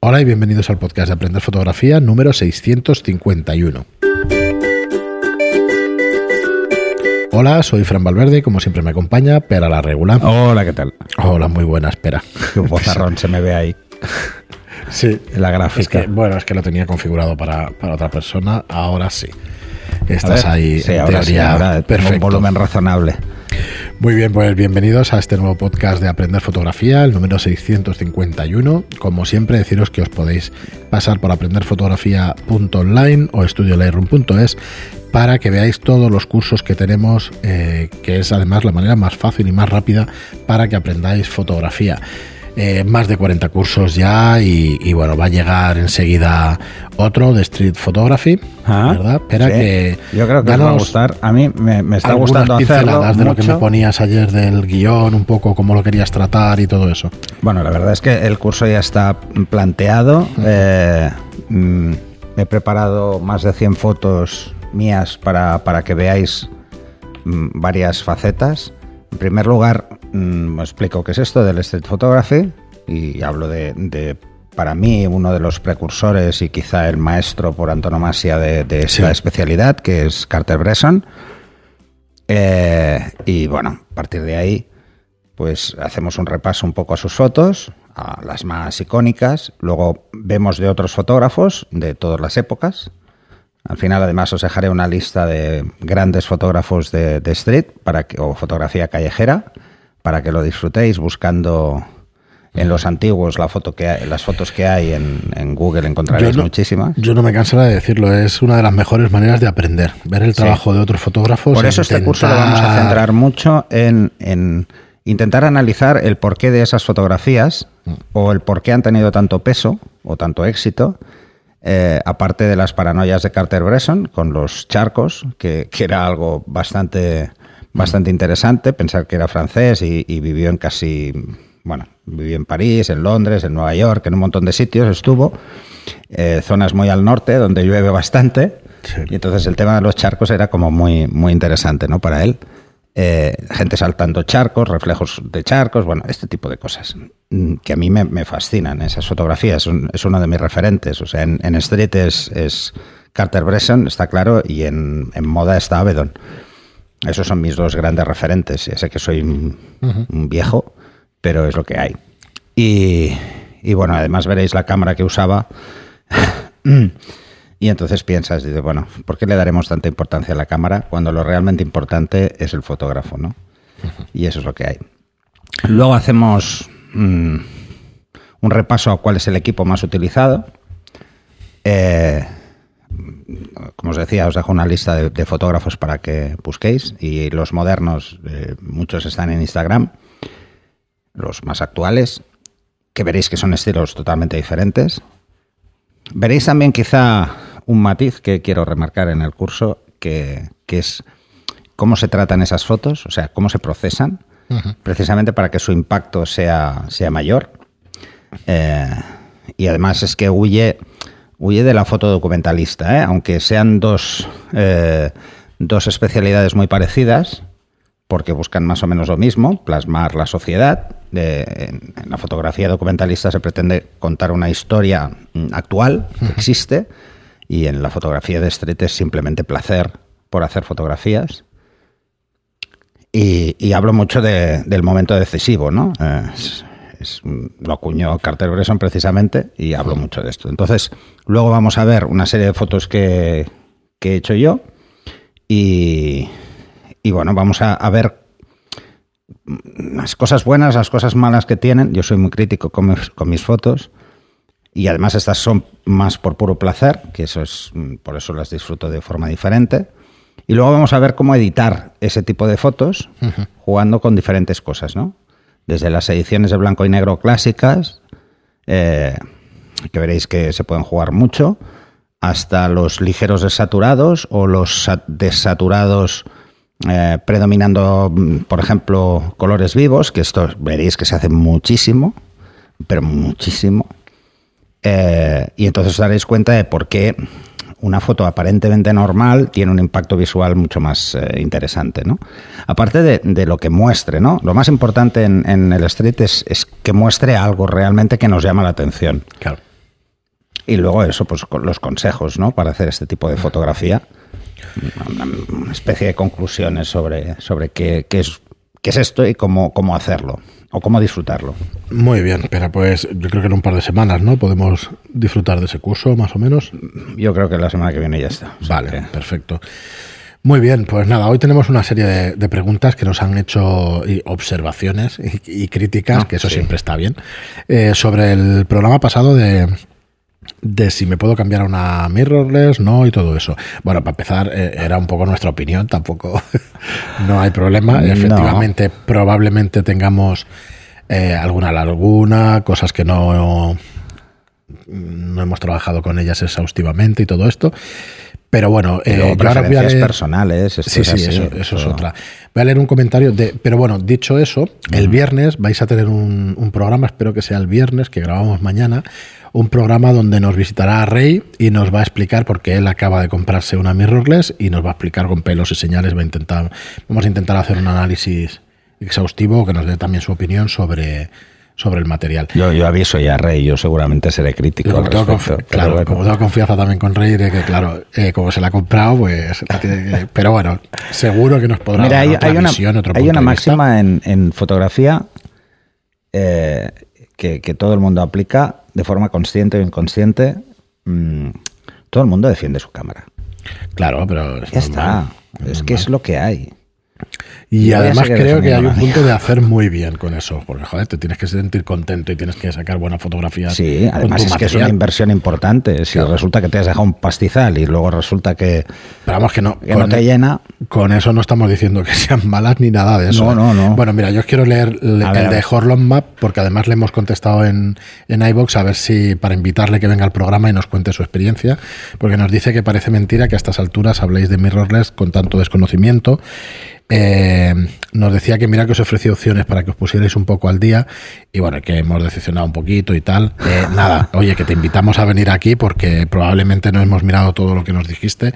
Hola y bienvenidos al podcast de Aprender Fotografía número 651. Hola, soy Fran Valverde como siempre me acompaña Pera la Regula. Hola, ¿qué tal? Hola, muy buena, espera. Qué bozarrón se me ve ahí. Sí, En la gráfica. es que, bueno, es que lo tenía configurado para, para otra persona, ahora sí. Estás ver, ahí sí, en ahora sí, teoría ahora tengo perfecto. un volumen razonable. Muy bien, pues bienvenidos a este nuevo podcast de Aprender Fotografía, el número 651. Como siempre, deciros que os podéis pasar por aprenderfotografía.online o estudiolightroom.es para que veáis todos los cursos que tenemos, eh, que es además la manera más fácil y más rápida para que aprendáis fotografía. Eh, más de 40 cursos ya y, y bueno, va a llegar enseguida otro de Street Photography, Ah, ¿verdad? Espera sí. que... Yo creo que os va a gustar. A mí me, me está gustando hacerlo pinceladas de lo que me mucho. ponías ayer del guion, un poco cómo lo querías tratar y todo eso. Bueno, la verdad es que el curso ya está planteado. Eh, mm, he preparado más de 100 fotos mías para, para que veáis mm, varias facetas. En primer lugar, mm, os explico qué es esto del street photography y hablo de, de, para mí, uno de los precursores y quizá el maestro por antonomasia de, de esta Sí. especialidad, que es Carter Bresson. Eh, y bueno, a partir de ahí, pues hacemos un repaso un poco a sus fotos, a las más icónicas, luego vemos de otros fotógrafos de todas las épocas. Al final, además, os dejaré una lista de grandes fotógrafos de, de street para que, o fotografía callejera para que lo disfrutéis buscando en los antiguos la foto que hay- las fotos que hay en, en Google encontraréis no, muchísimas. yo no me cansaré de decirlo, es una de las mejores maneras de aprender, ver el Sí. trabajo de otros fotógrafos. Por eso este curso lo vamos a centrar mucho en, en intentar analizar el porqué de esas fotografías o el por qué han tenido tanto peso o tanto éxito. eh, aparte de las paranoias de Carter Bresson con los charcos, que, que era algo bastante, bastante interesante, pensar que era francés y, y vivió en casi, bueno, vivió en París, en Londres, en Nueva York, en un montón de sitios estuvo, eh, zonas muy al norte donde llueve bastante. Sí. Y entonces el tema de los charcos era como muy, muy interesante ¿no? para él. Eh, gente saltando charcos, reflejos de charcos, bueno, este tipo de cosas mm, que a mí me, me fascinan. Esas fotografías son- es uno de mis referentes. O sea, en, en Street es, es Carter Bresson, está claro, y en, en moda está Avedon. Esos son mis dos grandes referentes. Ya sé que soy un, un viejo, pero es lo que hay. Y, y bueno, además veréis la cámara que usaba. Y entonces piensas, dices, bueno, ¿por qué le daremos tanta importancia a la cámara cuando lo realmente importante es el fotógrafo, ¿no? Y eso es lo que hay. Luego hacemos mm, un repaso a cuál es el equipo más utilizado. Eh, como os decía, os dejo una lista de, de fotógrafos para que busquéis y los modernos, eh, muchos están en Instagram, los más actuales, que veréis que son estilos totalmente diferentes. Veréis también quizá un matiz que quiero remarcar en el curso, que, que es cómo se tratan esas fotos, o sea, cómo se procesan, precisamente para que su impacto sea, sea mayor. Eh, y además es que huye, huye de la foto documentalista, ¿eh? aunque sean dos, eh, dos especialidades muy parecidas, porque buscan más o menos lo mismo, plasmar la sociedad. Eh, en, la fotografía documentalista se pretende contar una historia mm, actual que existe y en la fotografía de street es simplemente placer por hacer fotografías. Y, y hablo mucho de- del momento decisivo, ¿no? Es- lo acuñó Carter Bresson precisamente y hablo mucho de esto. Entonces, luego vamos a ver una serie de fotos que, que he hecho yo y, y bueno, vamos a, a ver las cosas buenas, las cosas malas que tienen. Yo soy muy crítico con mis, con mis fotos y además estas son más por puro placer, que eso es por eso las disfruto de forma diferente. Y luego vamos a ver cómo editar ese tipo de fotos jugando con diferentes cosas, ¿no? Desde las ediciones de blanco y negro clásicas, eh, que veréis que se pueden jugar mucho, hasta los ligeros desaturados o los sa- desaturados eh, predominando, mm, por ejemplo, colores vivos, que esto veréis que se hace muchísimo, pero muchísimo. Eh, y entonces os daréis cuenta de por qué una foto aparentemente normal tiene un impacto visual mucho más eh, interesante, ¿no? Aparte de, de lo que muestre, ¿no? Lo más importante en, en el street es, es que muestre algo realmente que nos llama la atención. Claro. Y luego eso, pues los consejos, ¿no? Para hacer este tipo de fotografía. Una especie de conclusiones sobre, sobre qué, qué es, qué es esto y cómo, cómo hacerlo o cómo disfrutarlo. Muy bien, pero pues yo creo que en un par de semanas, ¿no? Podemos disfrutar de ese curso, más o menos. Yo creo que la semana que viene ya está. Vale, que- perfecto. Muy bien, pues nada, hoy tenemos una serie de, de preguntas que nos han hecho y observaciones y, y críticas, Ah, que eso sí. siempre está bien, eh, sobre el programa pasado de, de si me puedo cambiar a una mirrorless, no, y todo eso. Bueno, para empezar, eh, era un poco nuestra opinión, tampoco no hay problema. No. Efectivamente, probablemente tengamos eh, alguna laguna, cosas que no, no hemos trabajado con ellas exhaustivamente y todo esto. Pero bueno, Y eh, yo ahora voy a preferencias leer- personales. esto Sí, sí, así, eso, eso es otra. Voy a leer un comentario de. Pero bueno, dicho eso, el viernes vais a tener un, un programa, espero que sea el viernes, que grabamos mañana, un programa donde nos visitará Rey y nos va a explicar porque él acaba de comprarse una mirrorless y nos va a explicar con pelos y señales. Va a intentar, vamos a intentar hacer un análisis exhaustivo que nos dé también su opinión sobre, sobre el material. Yo, yo aviso ya, Rey, yo seguramente seré crítico. Como al tengo respecto, claro, bueno. como tengo confianza también con Rey, de que claro, eh, como se la ha comprado, pues Pero bueno, seguro que nos podrá Mira, dar hay, otra hay una, visión, otro hay punto una de vista. máxima en, en fotografía eh, que, que todo el mundo aplica de forma consciente o inconsciente. Mm, todo el mundo defiende su cámara. Claro, pero es Ya normal, está. Es que es lo que hay. Y además creo que hay un punto de hacer muy bien con eso, porque joder, te tienes que sentir contento y tienes que sacar buenas fotografías. Sí, además es que es una inversión importante. Si Claro. resulta que te has dejado un pastizal y luego resulta que, Pero vamos que no, que no te llena, con eso no estamos diciendo que sean malas ni nada de eso. No, ¿eh? no, no. Bueno, mira, yo os quiero leer el, de. Horlon Map, porque además le hemos contestado en, en iVoox a ver si para invitarle que venga al programa y nos cuente su experiencia, porque nos dice que parece mentira que a estas alturas habléis de mirrorless con tanto desconocimiento. Eh, nos decía que mira que os ofrecí opciones para que os pusierais un poco al día y bueno, que hemos decepcionado un poquito y tal. Eh, nada, oye, que te invitamos a venir aquí porque probablemente no hemos mirado todo lo que nos dijiste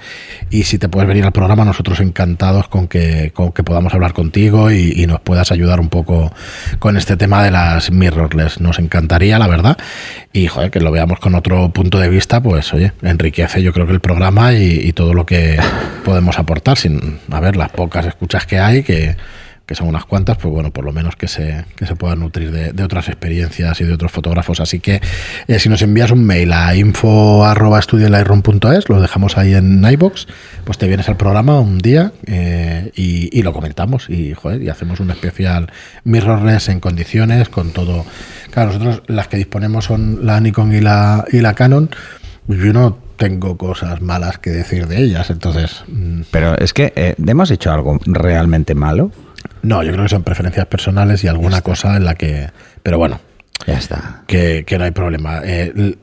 y si te puedes venir al programa nosotros encantados con que, con que podamos hablar contigo y, y nos puedas ayudar un poco con este tema de las mirrorless. Nos encantaría, la verdad. Y joder, que lo veamos con otro punto de vista, pues oye, enriquece yo creo que el programa y, y todo lo que podemos aportar, sin, a ver, las pocas escuchas que hay, que, que son unas cuantas, pues bueno, por lo menos que se, que se puedan nutrir de, otras experiencias y de otros fotógrafos. Así que eh, si nos envías un mail a info.studiolightroom.es, lo dejamos ahí en iBox, pues te vienes al programa un día eh, y, y lo comentamos y, y hacemos un especial mirrorless en condiciones con todo. Claro, nosotros las que disponemos son la Nikon y la, y la Canon. Yo no tengo cosas malas que decir de ellas, entonces mm, pero es que eh, hemos hecho algo realmente malo. no, yo creo que son preferencias personales y alguna cosa en la que... Pero bueno, Ya está. que, que no hay problema. Eh,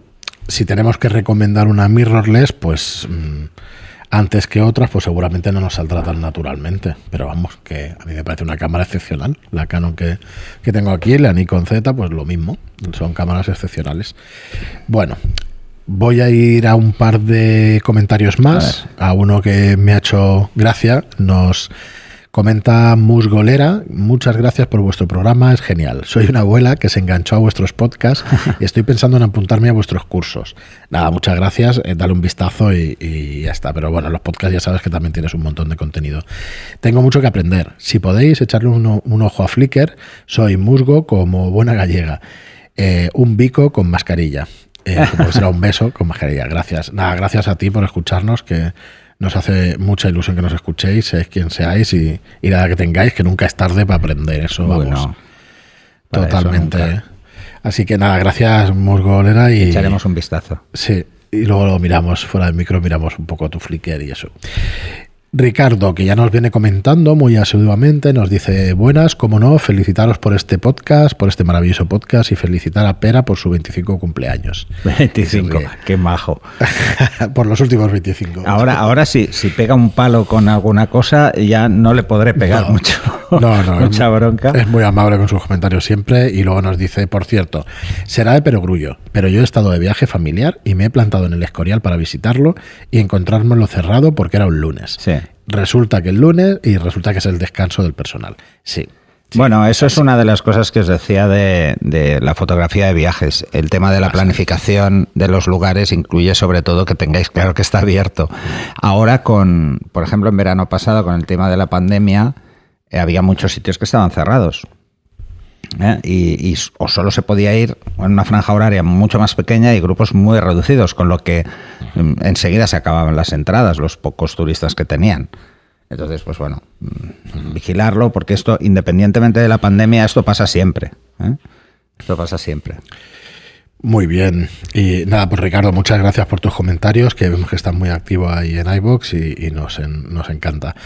si tenemos que recomendar una mirrorless, pues mm, antes que otras, pues seguramente no nos saldrá tan naturalmente. Pero vamos, que a mí me parece una cámara excepcional. La Canon que, que tengo aquí, la Nikon Z, pues lo mismo. Son cámaras excepcionales. Bueno. Voy a ir a un par de comentarios más. A, uno que me ha hecho gracia. Nos comenta Musgolera. Muchas gracias por vuestro programa. Es genial. Soy una abuela que se enganchó a vuestros podcasts y estoy pensando en apuntarme a vuestros cursos. Nada, muchas gracias. eh, dale un vistazo y, y ya está. Pero bueno, los podcasts ya sabes que también tienes un montón de contenido. Tengo mucho que aprender. Si podéis echarle un, un ojo a Flickr, soy musgo como buena gallega. Eh, un bico con mascarilla. Eh, como será un beso con mascarilla. Gracias. Nada, gracias a ti por escucharnos, que nos hace mucha ilusión que nos escuchéis, seáis quien seáis y, y la que tengáis, que nunca es tarde para aprender. Eso vamos. Bueno, totalmente. nunca. Así que nada, gracias Musgolera y Echaremos un vistazo. Sí, y luego lo miramos fuera del micro, miramos un poco tu Flickr y eso. Ricardo, que ya nos viene comentando muy asiduamente, nos dice, buenas, como no, felicitaros por este podcast, por este maravilloso podcast y felicitar a Pera por su 25 cumpleaños. 25, Sí. qué majo. por los últimos 25. Ahora, ahora sí, si pega un palo con alguna cosa, ya no le podré pegar No. mucho. No, no, mucha es, bronca. Es muy amable con sus comentarios siempre y luego nos dice, por cierto, será de perogrullo, pero yo he estado de viaje familiar y me he plantado en el Escorial para visitarlo y encontrármelo cerrado porque era un lunes. Sí. Resulta que el lunes y resulta que es el descanso del personal. Sí. bueno, eso es una de las cosas que os decía de, de la fotografía de viajes. El tema de la planificación de los lugares incluye sobre todo que tengáis claro que está abierto. Ahora con, por ejemplo, en verano pasado con el tema de la pandemia, eh, había muchos sitios que estaban cerrados. ¿Eh? Y, y o solo se podía ir en una franja horaria mucho más pequeña y grupos muy reducidos, con lo que mm, enseguida se acababan las entradas, los pocos turistas que tenían. Entonces, pues bueno, mm, vigilarlo, porque esto, independientemente de la pandemia, esto pasa siempre. ¿eh? Esto pasa siempre. Muy bien. Y nada, pues Ricardo, muchas gracias por tus comentarios, que vemos que estás muy activo ahí en iBox y, nos, en- nos encanta.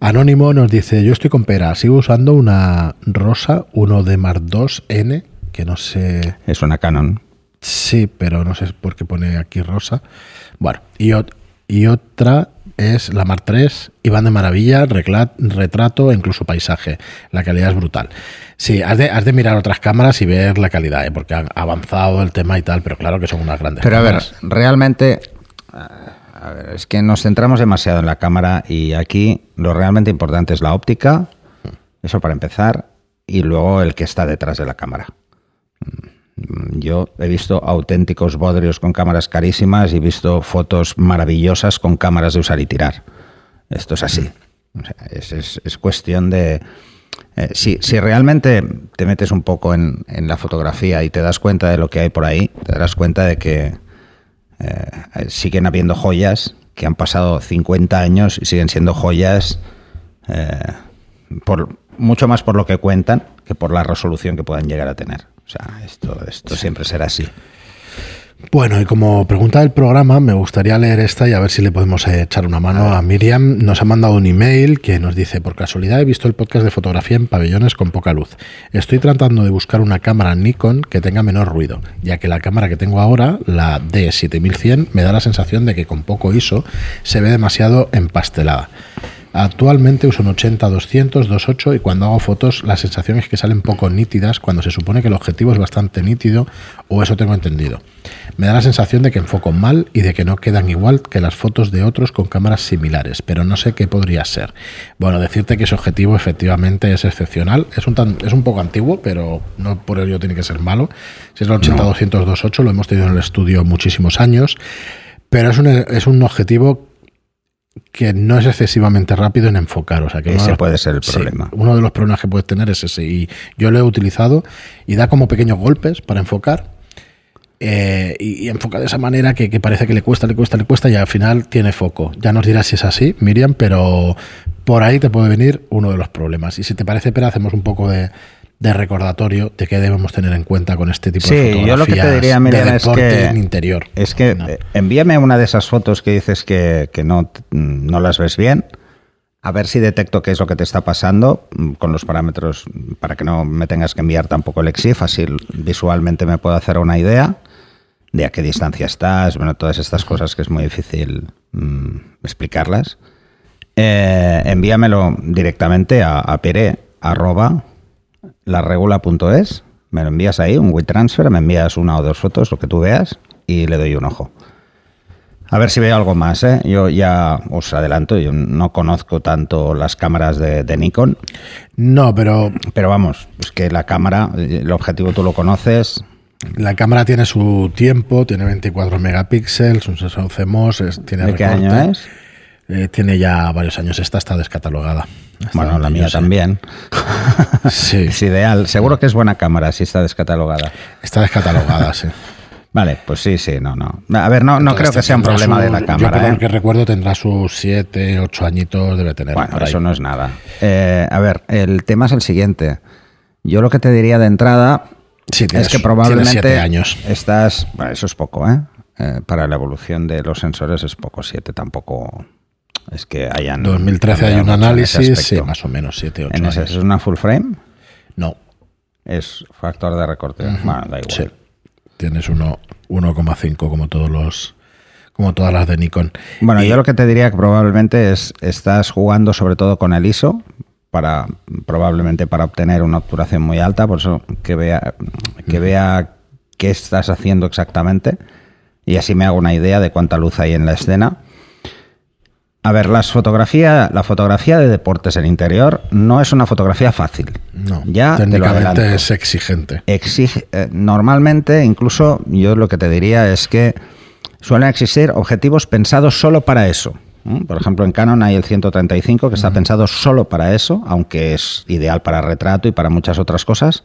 Anónimo nos dice, yo estoy con pera, sigo usando una rosa 1 de Mar 2 N, que no sé... Es una Canon. Sí, pero no sé por qué pone aquí rosa. Bueno, y, ot- y otra es la Mar 3, y van de maravilla, retrato e incluso paisaje. La calidad es brutal. Sí, has de, has de mirar otras cámaras y ver la calidad, ¿eh? porque ha avanzado el tema y tal, pero claro que son unas grandes Pero a ver, realmente, a ver, es que nos centramos demasiado en la cámara y aquí lo realmente importante es la óptica, eso para empezar, y luego el que está detrás de la cámara. Mm, Yo he visto auténticos bodrios con cámaras carísimas y he visto fotos maravillosas con cámaras de usar y tirar. Esto es así. O sea, es, es- es cuestión de... eh, si, si realmente te metes un poco en, en la fotografía y te das cuenta de lo que hay por ahí, te darás cuenta de que eh, siguen habiendo joyas que han pasado 50 años y siguen siendo joyas eh, por, mucho más por lo que cuentan que por la resolución que puedan llegar a tener. O sea, esto, esto siempre será así. Bueno, y como pregunta del programa, me gustaría leer esta y a ver si le podemos eh, echar una mano a Miriam. Nos ha mandado un email que nos dice, por casualidad he visto el podcast de fotografía en pabellones con poca luz. Estoy tratando de buscar una cámara Nikon que tenga menor ruido, ya que la cámara que tengo ahora, la D7100, me da la sensación de que con poco ISO se ve demasiado empastelada. Actualmente uso un 80-200, 2.8 y cuando hago fotos la sensación es que salen poco nítidas cuando se supone que el objetivo es bastante nítido o eso tengo entendido. Me da la sensación de que enfoco mal y de que no quedan igual que las fotos de otros con cámaras similares, pero no sé qué podría ser. Bueno, decirte que ese objetivo efectivamente es excepcional. Es un, tan- es un poco antiguo, pero no por ello tiene que ser malo. Si es el 80-200, 2.8, lo hemos tenido en el estudio muchísimos años, pero es un, es un objetivo que no es excesivamente rápido en enfocar. O sea, que Ese los- puede ser el sí, problema. uno de los problemas que puedes tener es ese. Y yo lo he utilizado y da como pequeños golpes para enfocar. eh, y, y enfoca de esa manera que, que parece que le cuesta, le cuesta, le cuesta y al final tiene foco. Ya nos dirás si es así, Miriam, pero por ahí te puede venir uno de los problemas. Y si te parece, pero hacemos un poco de, de recordatorio de qué debemos tener en cuenta con este tipo de Sí, fotografías yo lo que te diría, Miriam, de es deporte que- en interior. Es que No. eh, envíame una de esas fotos que dices que, que no, no las ves bien. A ver si detecto qué es lo que te está pasando mm, con los parámetros mm, para que no me tengas que enviar tampoco el EXIF, así visualmente me puedo hacer una idea de a qué distancia estás, bueno, todas estas cosas que es muy difícil mm, explicarlas. Eh, envíamelo directamente a, a pere arroba laregula.es, me lo envías ahí, un WeTransfer, me envías una o dos fotos, lo que tú veas, y le doy un ojo. A ver si veo algo más, ¿eh? Yo ya os adelanto, yo no conozco tanto las cámaras de, de Nikon, No, pero pero vamos, es que la cámara, el objetivo tú lo conoces, La cámara tiene su tiempo, tiene 24 megapíxeles, un sensor CMOS, tiene ¿de qué recorte. año es? Eh, tiene ya varios años. Esta está descatalogada. Bueno, la mía yo también. Sí, Es ideal, seguro que es buena cámara si está descatalogada. está descatalogada, sí. Vale, pues sí, sí, no, no. A ver, no, no creo que sea un problema su- de la Yo cámara. por ¿eh? lo que recuerdo tendrá sus 7, 8 añitos, debe tener. Bueno, ahí. eso no es nada. Eh, a ver, el tema es el siguiente. Yo lo que te diría de entrada Sí, es que probablemente siete años. estás... Bueno, eso es poco, ¿eh? Eh, Para la evolución de los sensores es poco, 7 tampoco es que hayan... 2013 hay un análisis, sí, más o menos 7, 8 En ese, años. ¿Es una full frame? No, Es factor de recorte. Bueno, da igual. sí. Tienes uno 1,5 como todos los como todas las de Nikon. Bueno, yo lo que te diría que probablemente es estás jugando sobre todo con el ISO para probablemente para obtener una obturación muy alta, por eso que vea que vea qué estás haciendo exactamente y así me hago una idea de cuánta luz hay en la escena. A ver, las fotografía, la fotografía de deportes en interior no es una fotografía fácil. No, ya te lo técnicamente es exigente. Exige, eh, normalmente, incluso yo lo que te diría es que suelen existir objetivos pensados solo para eso. ¿m? Por ejemplo, en Canon hay el 135 que está pensado solo para eso, aunque es ideal para retrato y para muchas otras cosas,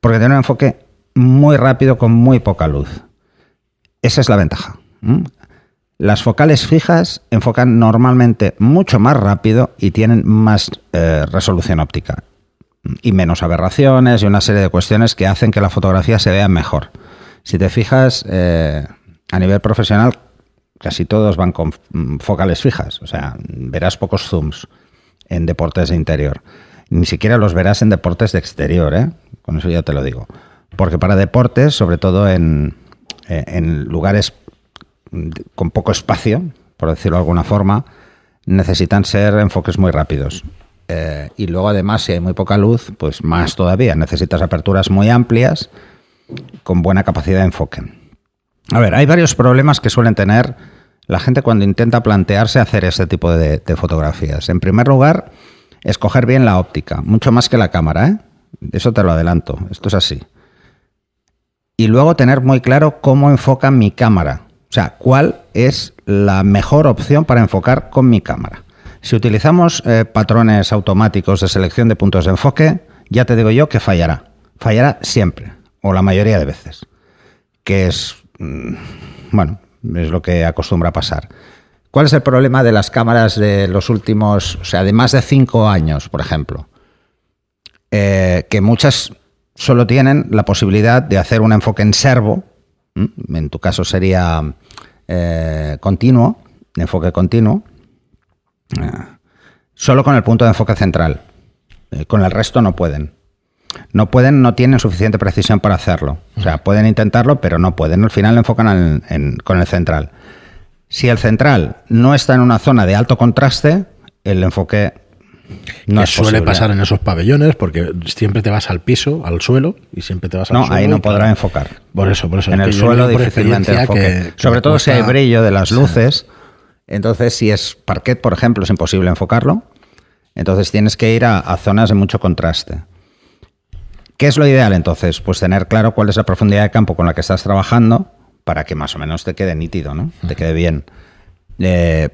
porque tiene un enfoque muy rápido con muy poca luz. Esa es la ventaja. ¿m? Las focales fijas enfocan normalmente mucho más rápido y tienen más eh, resolución óptica y menos aberraciones y una serie de cuestiones que hacen que la fotografía se vea mejor. Si te fijas, eh, a nivel profesional, casi todos van con mm, focales fijas, o sea, verás pocos zooms en deportes de interior. Ni siquiera los verás en deportes de exterior, ¿eh? con eso ya te lo digo. Porque para deportes, sobre todo en, eh, en lugares con poco espacio, por decirlo de alguna forma, necesitan ser enfoques muy rápidos. Eh, y luego además, si hay muy poca luz, pues más todavía. Necesitas aperturas muy amplias con buena capacidad de enfoque. A ver, hay varios problemas que suelen tener la gente cuando intenta plantearse hacer este tipo de, fotografías. En primer lugar, escoger bien la óptica, mucho más que la cámara, ¿eh? Eso te lo adelanto, esto es así. Y luego tener muy claro cómo enfoca mi cámara. O sea, cuál es la mejor opción para enfocar con mi cámara. Si utilizamos eh, patrones automáticos de selección de puntos de enfoque, ya te digo yo que fallará. Fallará siempre, o la mayoría de veces. Que es, mm, bueno, es lo que acostumbra pasar. ¿Cuál es el problema de las cámaras de los últimos, o sea, de más de cinco años, por ejemplo? Eh, que muchas solo tienen la posibilidad de hacer un enfoque en servo. En tu caso sería eh, continuo, enfoque continuo, eh, solo con el punto de enfoque central. Eh, con el resto no pueden. No pueden, no tienen suficiente precisión para hacerlo. O sea, pueden intentarlo, pero no pueden. Al final enfocan en- en- con el central. Si el central no está en una zona de alto contraste, el enfoque no que suele pasar en esos pabellones porque siempre te vas al piso, al suelo y siempre te vas al No, suelo. ahí no podrá claro, enfocar. Por eso, por eso. en es el suelo difícilmente enfoque. que- que Sobre todo si hay brillo de las Sí. luces. Entonces, si es parquet, por ejemplo, es imposible enfocarlo. Entonces tienes que ir a, a zonas de mucho contraste. ¿Qué es lo ideal entonces? Pues tener claro cuál es la profundidad de campo con la que estás trabajando para que más o menos te quede nítido, ¿no? Te quede bien. Eh,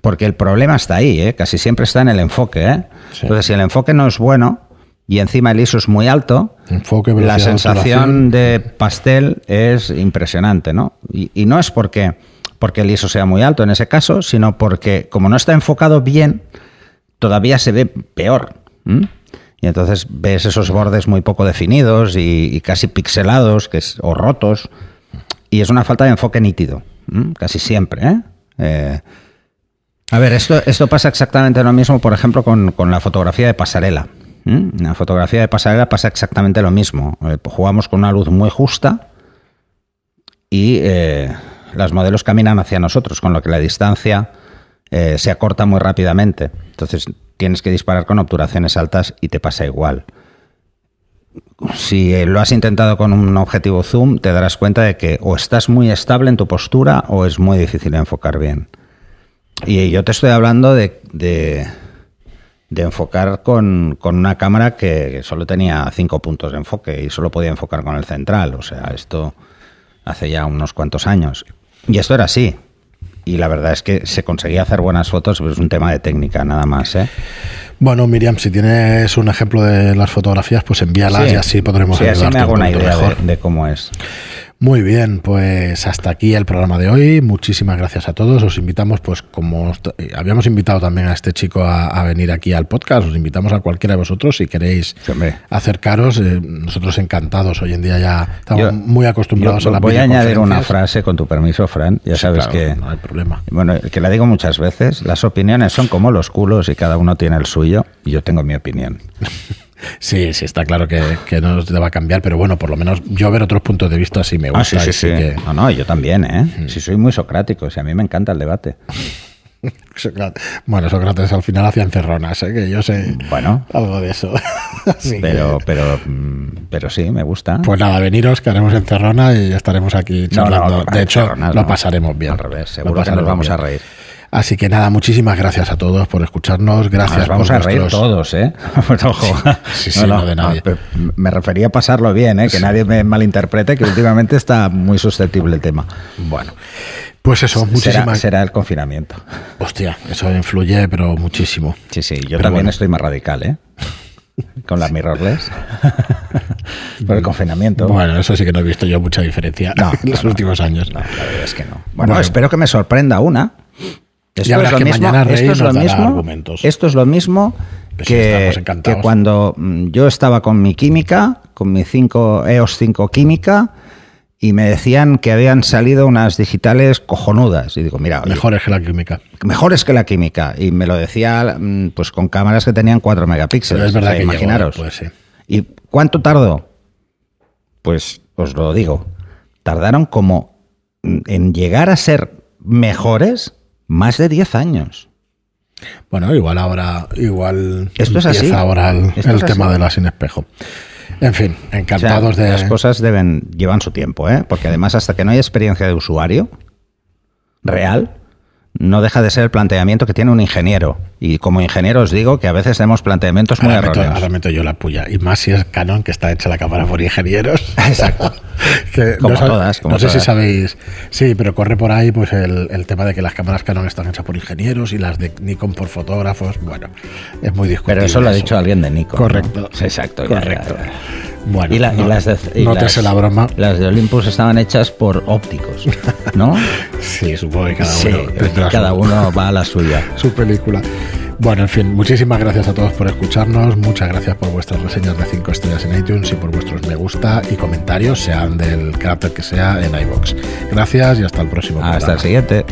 porque el problema está ahí, ¿eh? casi siempre está en el enfoque. ¿eh? Sí. Entonces, si el enfoque no es bueno y encima el ISO es muy alto, Enfoque, la sensación de pastel es impresionante, ¿no? Y, y no es porque, porque el ISO sea muy alto en ese caso, sino porque como no está enfocado bien, todavía se ve peor. Y entonces ves esos bordes muy poco definidos y, y casi pixelados que es, o rotos. Y es una falta de enfoque nítido, casi siempre. ¿eh? Eh, a ver, esto, esto pasa exactamente lo mismo, por ejemplo, con, con la fotografía de pasarela. En la fotografía de pasarela pasa exactamente lo mismo. Eh, jugamos con una luz muy justa y eh, las modelos caminan hacia nosotros, con lo que la distancia eh, se acorta muy rápidamente. Entonces tienes que disparar con obturaciones altas y te pasa igual. Si eh, lo has intentado con un objetivo zoom, te darás cuenta de que o estás muy estable en tu postura o es muy difícil enfocar bien. Y yo te estoy hablando de, de, enfocar con, con una cámara que solo tenía cinco puntos de enfoque y solo podía enfocar con el central. O sea, esto hace ya unos cuantos años. Y esto era así. Y la verdad es que se conseguía hacer buenas fotos, pero es un tema de técnica nada más. ¿eh? Bueno, Miriam, si tienes un ejemplo de las fotografías, pues envíalas Sí. y así podremos Sí, así ayudarte me hago un una idea mejor. de, de cómo es. Muy bien, pues hasta aquí el programa de hoy. Muchísimas gracias a todos. Os invitamos, pues como eh, habíamos invitado también a este chico a, a venir aquí al podcast, os invitamos a cualquiera de vosotros si queréis Sí, acercaros. eh, nosotros encantados hoy en día ya estamos Yo- muy acostumbrados Yo a la voy a añadir una frase con tu permiso, Fran. Ya sabes que, No hay problema. bueno, que la digo muchas veces, las opiniones son como los culos y cada uno tiene el suyo yo tengo mi opinión. Sí, sí, está claro que, que no te va a cambiar, pero bueno, por lo menos yo ver otros puntos de vista sí me gusta. Ah, sí, sí, sí. que- No, no, yo también, ¿eh? Sí, soy muy socrático, sí, a mí me encanta el debate. Bueno, Sócrates al final hacía encerronas, ¿eh? que yo sé Bueno. algo de eso. Así Pero, que, pero, mm, pero sí, me gusta. pues nada, veniros, que haremos encerrona y estaremos aquí No, no, charlando. no, de hecho, lo pasaremos bien. Al revés, Lo seguro que nos vamos bien. a reír. Así que nada, muchísimas gracias a todos por escucharnos. Gracias Nos vamos por a reír todos, ¿eh? Ojo. Sí, sí, no de nadie. me refería a pasarlo bien, ¿eh? Que nadie me malinterprete, que últimamente está muy susceptible el tema. Bueno, pues eso, Será, muchísimas será el confinamiento. Hostia, eso influye, pero muchísimo. Sí, sí, yo Pero también bueno. estoy más radical, ¿eh? Con la mirrorless. Por el confinamiento. Bueno, eso sí que no he visto yo mucha diferencia No, en los no, últimos años. No, la verdad es que no. Bueno, Bueno. espero que me sorprenda una. Esto Ya es lo que mismo, mañana Rey esto es lo mismo, argumentos. esto es lo mismo Pues sí, que, que cuando mm, yo estaba con mi química, con mi 5 EOS 5 química, y me decían que habían salido unas digitales cojonudas. Y digo, mira, oye, Mejor es que la química. mejores que la química. Y me lo decía mm, pues con cámaras que tenían 4 megapíxeles. Pero es verdad O sea, que llegó imaginaros. sí. ¿Y cuánto tardó? Pues os lo digo. Tardaron como mm, en llegar a ser mejores más de 10 años. Bueno, igual ahora, igual Esto es empieza así. ahora el, Esto el es tema así. de la sin espejo. En fin, O sea, encantados de. Las cosas deben llevan su tiempo, ¿eh? Porque además hasta que no hay experiencia de usuario real, no deja de ser el planteamiento que tiene un ingeniero. Y como ingeniero os digo que a veces tenemos planteamientos muy Ahora meto, erróneos. ahora meto yo la puya. Y más si es Canon, que está hecha la cámara por ingenieros. Exacto. Que Como no, todas, como no sé si sabéis. Sí, pero corre por ahí pues el, el tema de que las cámaras Canon están hechas por ingenieros y las de Nikon por fotógrafos. Bueno, es muy discutible. Pero eso lo ha dicho alguien de Nikon. ¿no? Correcto. Exacto. ya, Correcto. ya, ya. Bueno, y, la- y no, las de, y nótese las- la broma. Las de Olympus estaban hechas por ópticos, ¿no? Sí, supongo que cada uno cada uno va a la suya. su película. Bueno, en fin, muchísimas gracias a todos por escucharnos, muchas gracias por vuestras reseñas de 5 estrellas en iTunes y por vuestros me gusta y comentarios, sean del carácter que sea, en iBox. Gracias y hasta el próximo Hasta el siguiente.